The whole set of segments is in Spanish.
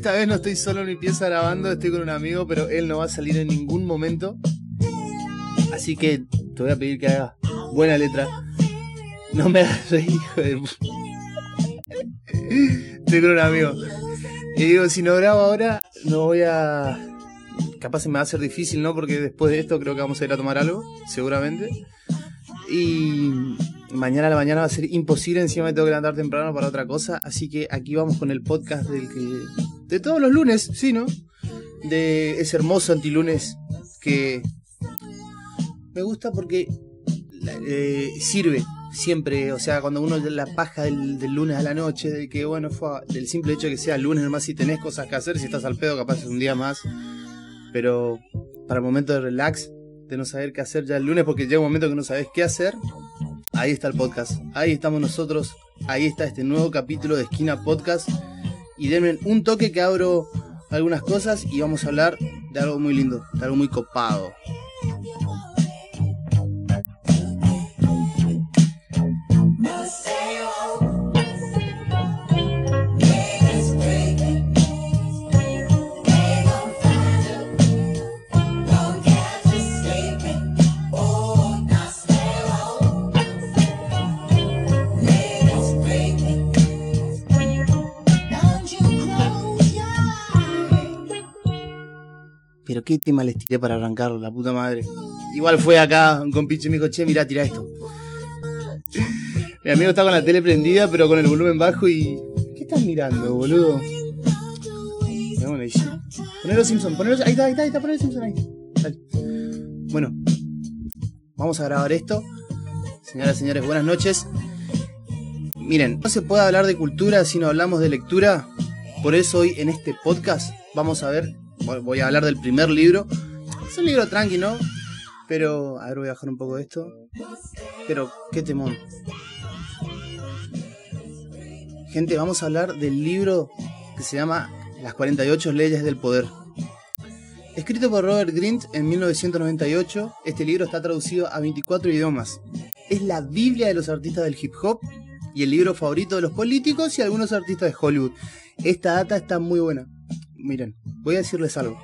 Esta vez no estoy solo en mi pieza grabando, estoy con un amigo, pero él no va a salir en ningún momento. Así que te voy a pedir que hagas buena letra. No me hagas reír, hijo de... Estoy con un amigo. Y digo, si no grabo ahora, no voy a... Capaz se me va a hacer difícil, ¿no? Porque después de esto creo que vamos a ir a tomar algo, seguramente. Y mañana a la mañana va a ser imposible, encima me tengo que levantar temprano para otra cosa. Así que aquí vamos con el podcast del que. De todos los lunes, sí, ¿no? De ese hermoso antilunes que. Me gusta porque eh, sirve siempre, o sea, cuando uno la paja del, lunes a la noche, de que bueno, fue del simple hecho de que sea lunes nomás si tenés cosas que hacer, si estás al pedo, capaz es un día más. Pero para el momento de relax, de no saber qué hacer ya el lunes, porque llega un momento que no sabes qué hacer, ahí está el podcast. Ahí estamos nosotros. Ahí está este nuevo capítulo de Esquina Podcast. Y denme un toque que abro algunas cosas y vamos a hablar de algo muy lindo, de algo muy copado. Qué tema les tiré para arrancarlo, la puta madre. Igual fue acá un compinche y me dijo, che, mirá, tira esto. Mi amigo está con la tele prendida, pero con el volumen bajo y. ¿Qué estás mirando, boludo? Ponelo Simpson, ponelo. Ahí está, ahí está, ahí está, ponelo Simpson ahí. Bueno, vamos a grabar esto. Señoras y señores, buenas noches. Miren, no se puede hablar de cultura si no hablamos de lectura. Por eso hoy en este podcast vamos a ver voy a hablar del primer libro. Es un libro tranqui, ¿no? Pero, a ver, voy a bajar un poco de esto. Pero, qué temón. Gente, vamos a hablar del libro que se llama Las 48 leyes del poder. Escrito por Robert Grint en 1998, este libro está traducido a 24 idiomas. Es la Biblia de los artistas del hip hop y el libro favorito de los políticos y algunos artistas de Hollywood. Esta data está muy buena miren, voy a decirles algo.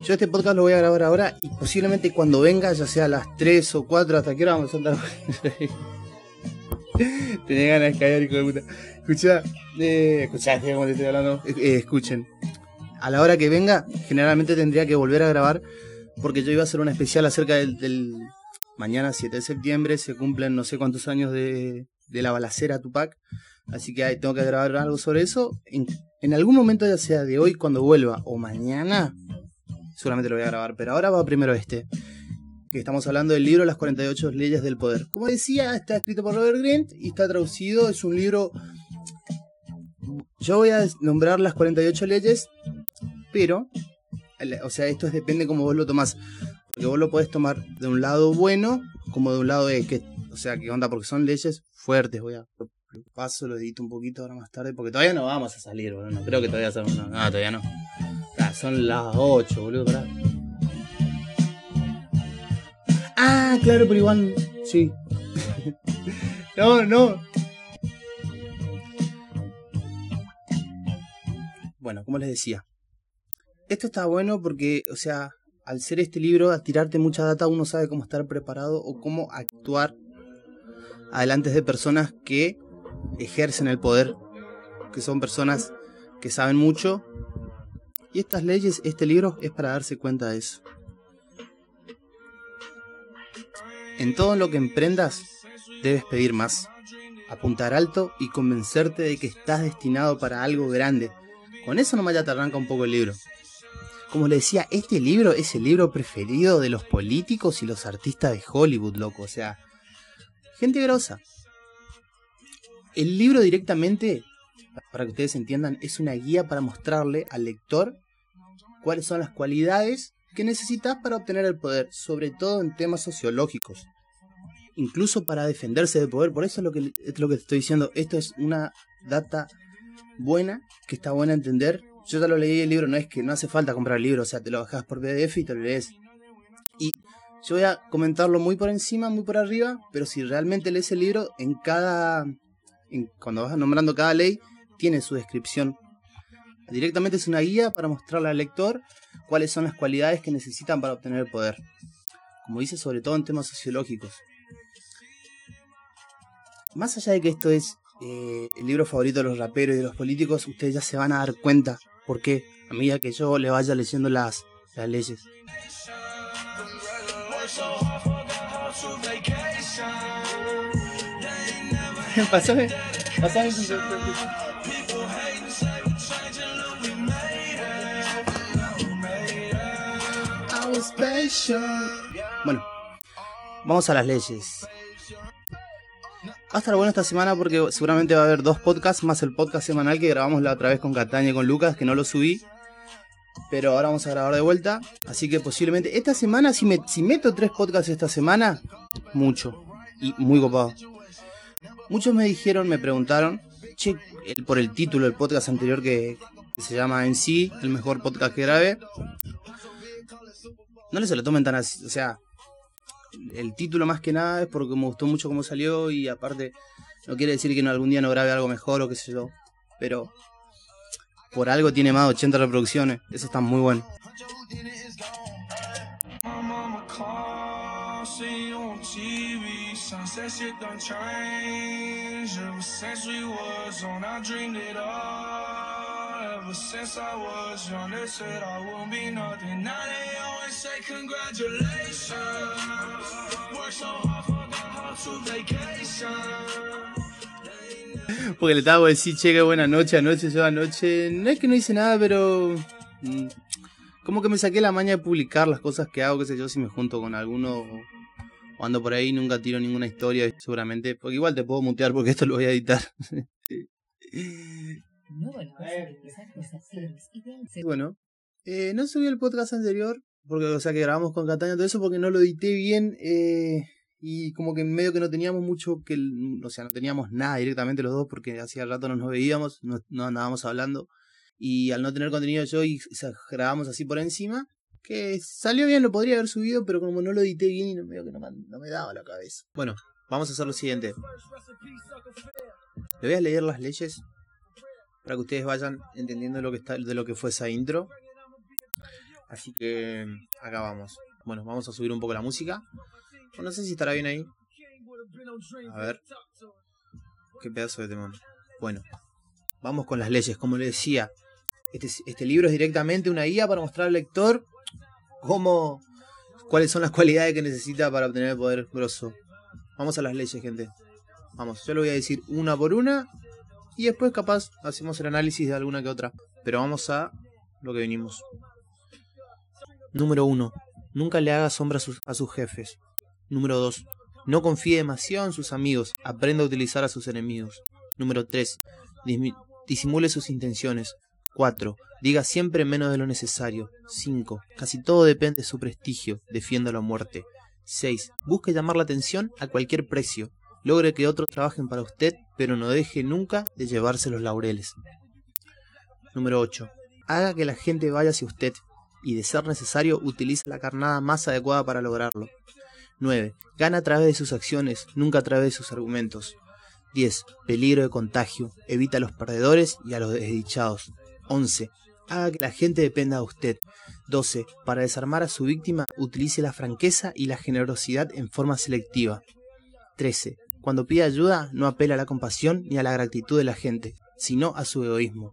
Yo este podcast lo voy a grabar ahora y posiblemente cuando venga, ya sea a las 3 o 4, hasta que hora vamos a andar. Tenía ganas de caer, hijo de puta. Escucha, eh, escuchá, como te estoy hablando. Eh, escuchen. A la hora que venga, generalmente tendría que volver a grabar porque yo iba a hacer una especial acerca del, del mañana 7 de septiembre. Se cumplen no sé cuántos años de, de la balacera Tupac. Así que tengo que grabar algo sobre eso. En, algún momento, ya sea de hoy cuando vuelva o mañana, seguramente lo voy a grabar. Pero ahora va primero este. Que estamos hablando del libro Las 48 leyes del poder. Como decía, está escrito por Robert Grint y está traducido. Es un libro... Yo voy a nombrar las 48 leyes, pero... O sea, esto depende como vos lo tomás. Porque vos lo podés tomar de un lado bueno como de un lado de que... O sea, ¿qué onda? Porque son leyes fuertes. Voy a paso, lo edito un poquito ahora más tarde, porque todavía no vamos a salir, boludo. No creo que todavía. No, todavía no. Ah, son las 8, boludo, pará. Ah, claro, pero igual. Sí. no, no. Bueno, como les decía. Esto está bueno porque, o sea, al ser este libro, a tirarte mucha data, uno sabe cómo estar preparado o cómo actuar adelante de personas que ejercen el poder, que son personas que saben mucho. Y estas leyes, este libro es para darse cuenta de eso. En todo lo que emprendas, debes pedir más, apuntar alto y convencerte de que estás destinado para algo grande. Con eso nomás ya te arranca un poco el libro. Como le decía, este libro es el libro preferido de los políticos y los artistas de Hollywood, loco. O sea, gente grosa. El libro directamente, para que ustedes entiendan, es una guía para mostrarle al lector cuáles son las cualidades que necesitas para obtener el poder, sobre todo en temas sociológicos. Incluso para defenderse del poder. Por eso es lo que, es lo que te estoy diciendo. Esto es una data buena, que está buena a entender. Yo ya lo leí el libro, no es que no hace falta comprar el libro, o sea, te lo bajas por PDF y te lo lees. Y yo voy a comentarlo muy por encima, muy por arriba, pero si realmente lees el libro, en cada cuando vas nombrando cada ley, tiene su descripción. Directamente es una guía para mostrarle al lector cuáles son las cualidades que necesitan para obtener el poder. Como dice, sobre todo en temas sociológicos. Más allá de que esto es eh, el libro favorito de los raperos y de los políticos, ustedes ya se van a dar cuenta por qué a medida que yo le vaya leyendo las, las leyes. Pasame, pasame Bueno, vamos a las leyes. Va a estar bueno esta semana porque seguramente va a haber dos podcasts más el podcast semanal que grabamos la otra vez con Cataña y con Lucas, que no lo subí. Pero ahora vamos a grabar de vuelta. Así que posiblemente esta semana, si, me, si meto tres podcasts esta semana, mucho. Y muy copado. Muchos me dijeron, me preguntaron, che, por el título del podcast anterior que, se llama En sí, el mejor podcast que grabé. No se lo tomen tan así, o sea, el título más que nada es porque me gustó mucho cómo salió y aparte no quiere decir que no, algún día no grabe algo mejor o qué sé yo. Pero por algo tiene más de 80 reproducciones. Eso está muy bueno. Porque le estaba decir, che, buena noche, anoche, yo anoche. No es que no hice nada, pero. Mm, como que me saqué la maña de publicar las cosas que hago, qué sé yo, si me junto con alguno por ahí, nunca tiro ninguna historia, seguramente. Porque igual te puedo mutear porque esto lo voy a editar. bueno, eh, no subí el podcast anterior, porque, o sea, que grabamos con Cataña todo eso, porque no lo edité bien. Eh, y como que en medio que no teníamos mucho que, o sea, no teníamos nada directamente los dos, porque hacía rato no nos veíamos, no, no andábamos hablando. Y al no tener contenido yo, y grabamos así por encima, que salió bien, lo podría haber subido, pero como no lo edité bien y no, medio que no, me daba la cabeza. Bueno, vamos a hacer lo siguiente. Le voy a leer las leyes para que ustedes vayan entendiendo lo que está, de lo que fue esa intro. Así que acá vamos. Bueno, vamos a subir un poco la música. No sé si estará bien ahí. A ver. Qué pedazo de temón. Bueno, vamos con las leyes. Como les decía, este, este libro es directamente una guía para mostrar al lector cómo, cuáles son las cualidades que necesita para obtener el poder grosso. Vamos a las leyes, gente. Vamos, yo lo voy a decir una por una y después capaz hacemos el análisis de alguna que otra. Pero vamos a lo que venimos. Número 1. Nunca le haga sombra a sus, jefes. Número 2. No confíe demasiado en sus amigos. Aprenda a utilizar a sus enemigos. Número 3. Disimule sus intenciones. 4. Diga siempre menos de lo necesario. 5. Casi todo depende de su prestigio. Defienda la muerte. 6. Busque llamar la atención a cualquier precio. Logre que otros trabajen para usted, pero no deje nunca de llevarse los laureles. Número 8. Haga que la gente vaya hacia usted y, de ser necesario, utilice la carnada más adecuada para lograrlo. 9. Gana a través de sus acciones, nunca a través de sus argumentos. 10. Peligro de contagio. Evita a los perdedores y a los desdichados. 11. Haga que la gente dependa de usted. 12. Para desarmar a su víctima, utilice la franqueza y la generosidad en forma selectiva. 13. Cuando pide ayuda, no apela a la compasión ni a la gratitud de la gente, sino a su egoísmo.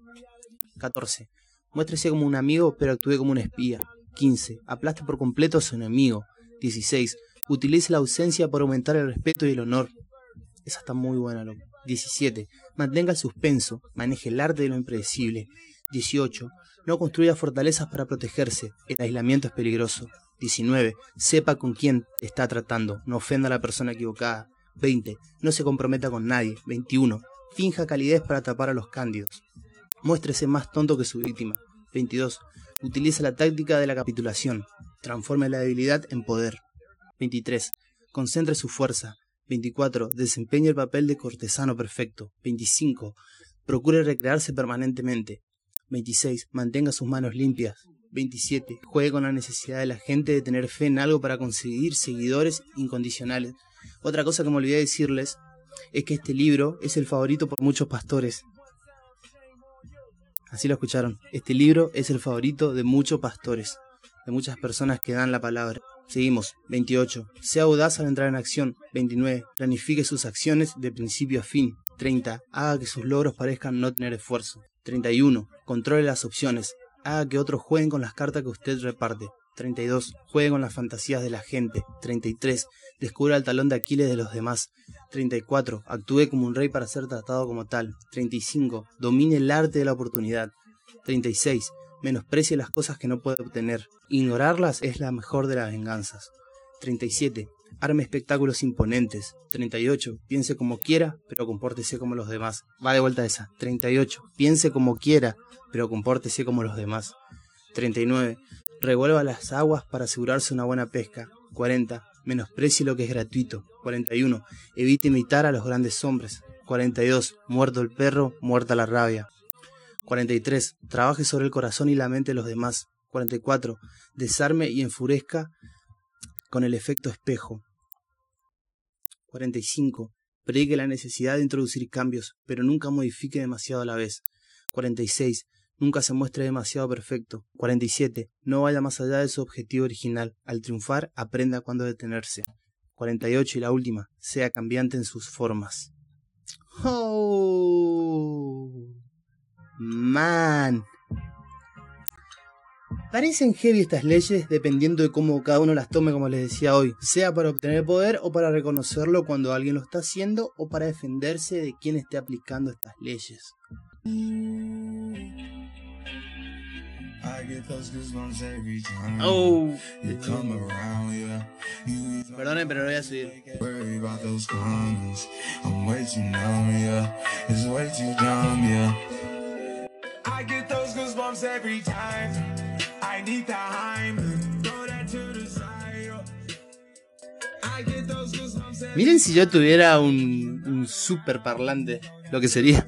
14. Muéstrese como un amigo, pero actúe como un espía. 15. Aplaste por completo a su enemigo. 16. Utilice la ausencia para aumentar el respeto y el honor. Esa está muy buena, loco. 17. Mantenga el suspenso. Maneje el arte de lo impredecible. 18. No construya fortalezas para protegerse. El aislamiento es peligroso. 19. Sepa con quién está tratando. No ofenda a la persona equivocada. 20. No se comprometa con nadie. 21. Finja calidez para tapar a los cándidos. Muéstrese más tonto que su víctima. 22. Utiliza la táctica de la capitulación. Transforme la debilidad en poder. 23. Concentre su fuerza. 24. Desempeñe el papel de cortesano perfecto. 25. Procure recrearse permanentemente. 26. Mantenga sus manos limpias. 27. Juegue con la necesidad de la gente de tener fe en algo para conseguir seguidores incondicionales. Otra cosa que me olvidé decirles es que este libro es el favorito por muchos pastores. Así lo escucharon. Este libro es el favorito de muchos pastores, de muchas personas que dan la palabra. Seguimos. 28. Sea audaz al entrar en acción. 29. Planifique sus acciones de principio a fin. 30. Haga que sus logros parezcan no tener esfuerzo. 31. Controle las opciones. Haga que otros jueguen con las cartas que usted reparte. 32. Juegue con las fantasías de la gente. 33. Descubra el talón de Aquiles de los demás. 34. Actúe como un rey para ser tratado como tal. 35. Domine el arte de la oportunidad. 36. Menosprecie las cosas que no puede obtener. Ignorarlas es la mejor de las venganzas. 37. Arme espectáculos imponentes. 38. Piense como quiera, pero compórtese como los demás. Va de vuelta esa. 38. Piense como quiera, pero compórtese como los demás. 39. Revuelva las aguas para asegurarse una buena pesca. 40. Menosprecie lo que es gratuito. 41. Evite imitar a los grandes hombres. 42. Muerto el perro, muerta la rabia. 43. Trabaje sobre el corazón y la mente de los demás. 44. Desarme y enfurezca con el efecto espejo. 45. Predique la necesidad de introducir cambios, pero nunca modifique demasiado a la vez. 46. Nunca se muestre demasiado perfecto. 47. No vaya más allá de su objetivo original. Al triunfar, aprenda cuándo detenerse. 48 y la última. Sea cambiante en sus formas. Oh, man. Parecen heavy estas leyes dependiendo de cómo cada uno las tome, como les decía hoy, sea para obtener poder o para reconocerlo cuando alguien lo está haciendo o para defenderse de quien esté aplicando estas leyes. Oh. Perdonen, pero lo voy a subir. I get those goosebumps every time. Miren si yo tuviera un, un super parlante, lo que sería.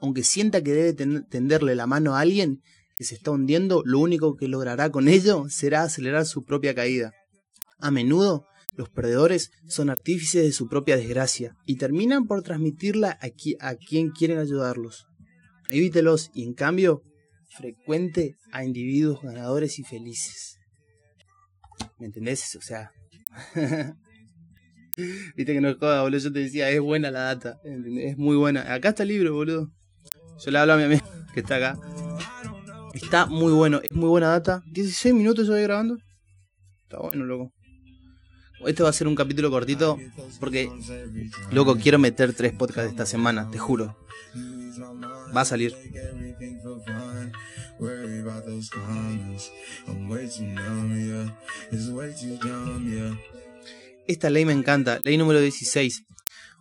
Aunque sienta que debe tenderle la mano a alguien que se está hundiendo, lo único que logrará con ello será acelerar su propia caída. A menudo, los perdedores son artífices de su propia desgracia y terminan por transmitirla a, a quien quieren ayudarlos. Evítelos y en cambio frecuente a individuos ganadores y felices. ¿Me entendés? O sea... Viste que no es joda, boludo. Yo te decía, es buena la data. Es muy buena. Acá está el libro, boludo. Yo le hablo a mi amigo que está acá. Está muy bueno, es muy buena data. 16 minutos yo voy grabando. Está bueno, loco. Este va a ser un capítulo cortito porque, loco, quiero meter tres podcasts esta semana, te juro. Va a salir. Esta ley me encanta. Ley número 16.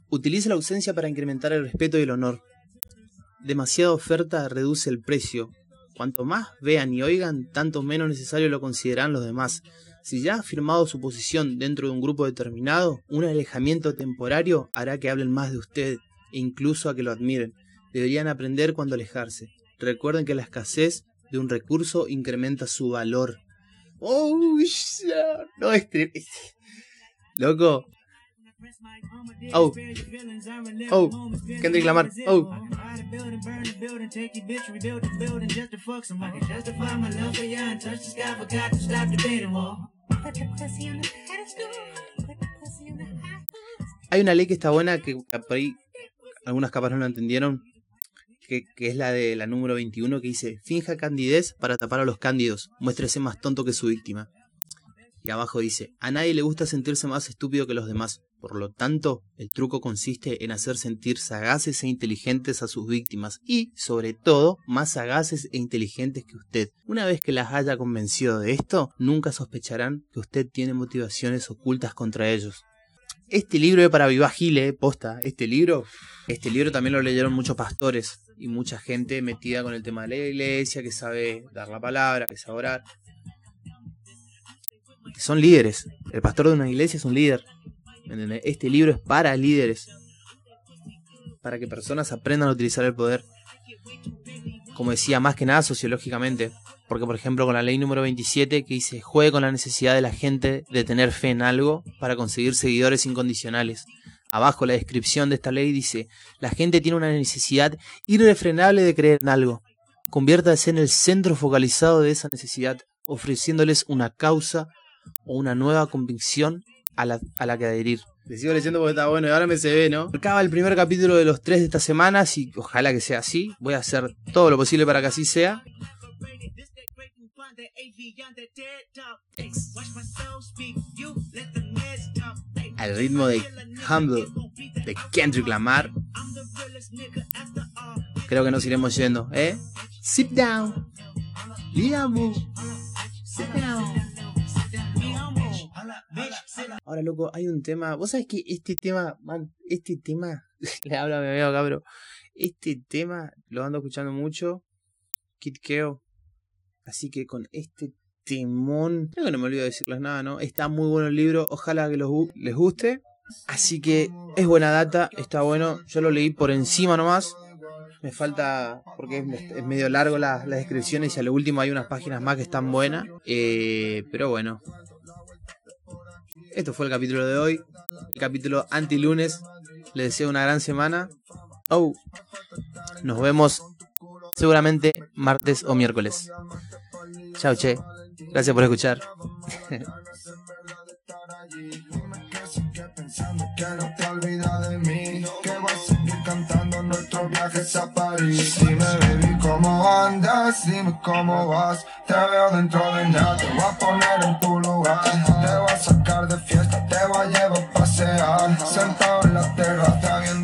Utiliza la ausencia para incrementar el respeto y el honor. Demasiada oferta reduce el precio. Cuanto más vean y oigan, tanto menos necesario lo consideran los demás. Si ya ha firmado su posición dentro de un grupo determinado, un alejamiento temporario hará que hablen más de usted e incluso a que lo admiren deberían aprender cuando alejarse. Recuerden que la escasez de un recurso incrementa su valor. Oh, no, este, Loco. Oh. Oh. Kendrick Lamar. Oh. Hay una ley que está buena que por ahí algunas capas no lo entendieron, que, es la de la número 21, que dice, finja candidez para tapar a los cándidos, muéstrese más tonto que su víctima. Y abajo dice, a nadie le gusta sentirse más estúpido que los demás, por lo tanto, el truco consiste en hacer sentir sagaces e inteligentes a sus víctimas y, sobre todo, más sagaces e inteligentes que usted. Una vez que las haya convencido de esto, nunca sospecharán que usted tiene motivaciones ocultas contra ellos. Este libro es para Viva Gile, posta. Este libro, este libro también lo leyeron muchos pastores y mucha gente metida con el tema de la iglesia, que sabe dar la palabra, que sabe orar. Son líderes. El pastor de una iglesia es un líder. Este libro es para líderes. Para que personas aprendan a utilizar el poder. Como decía, más que nada sociológicamente. Porque, por ejemplo, con la ley número 27 que dice, juegue con la necesidad de la gente de tener fe en algo para conseguir seguidores incondicionales. abajo la descripción de esta ley dice, la gente tiene una necesidad irrefrenable de creer en algo. Conviértase en el centro focalizado de esa necesidad, ofreciéndoles una causa o una nueva convicción a la, a la que adherir. Le sigo leyendo porque está bueno y ahora me se ve, ¿no? Acaba el primer capítulo de los tres de esta semana y ojalá que sea así. Voy a hacer todo lo posible para que así sea. Al ritmo de Humble de Kendrick Lamar. Creo que nos iremos yendo, ¿eh? Sit down. Sit down. Ahora, loco, hay un tema. Vos sabés que este tema, man, este tema, le hablo a mi amigo pero este tema lo ando escuchando mucho. Kid Keo. Así que con este temón, creo que no me olvido de decirles nada, ¿no? Está muy bueno el libro, ojalá que les guste. Así que es buena data, está bueno. Yo lo leí por encima nomás. Me falta, porque es, medio largo las descripciones y a lo último hay unas páginas más que están buenas. Eh, pero bueno, esto fue el capítulo de hoy. El capítulo anti-lunes. Les deseo una gran semana. Oh, nos vemos seguramente martes o miércoles. Chao, che. Gracias por escuchar. andas, dime cómo vas. Te veo dentro de nada, te voy a poner en tu lugar. Te voy a sacar de fiesta, te voy a llevar a pasear. Sentado en la terraza viendo